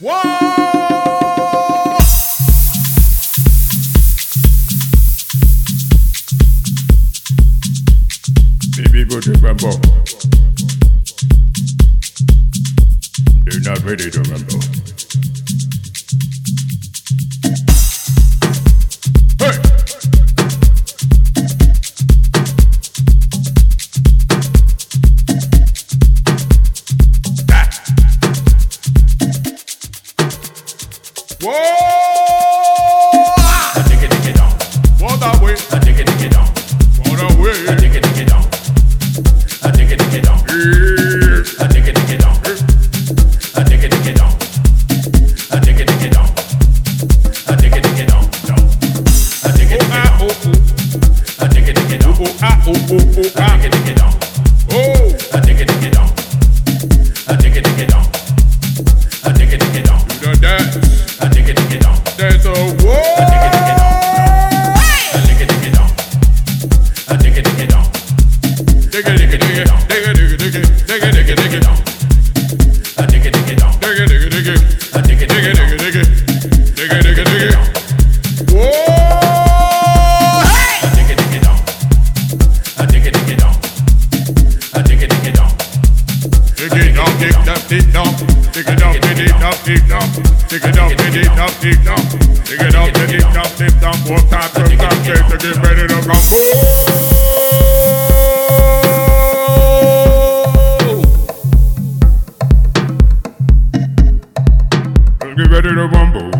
Whoa! Dig it up, dig it up, dig it up. Dig it up, dig it up, dig it up. Four times, four times, say to get ready to rumble. Get ready to rumble.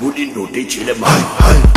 bunii nu de cele mari. Hai, hai.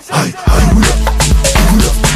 Hey, hey, we up.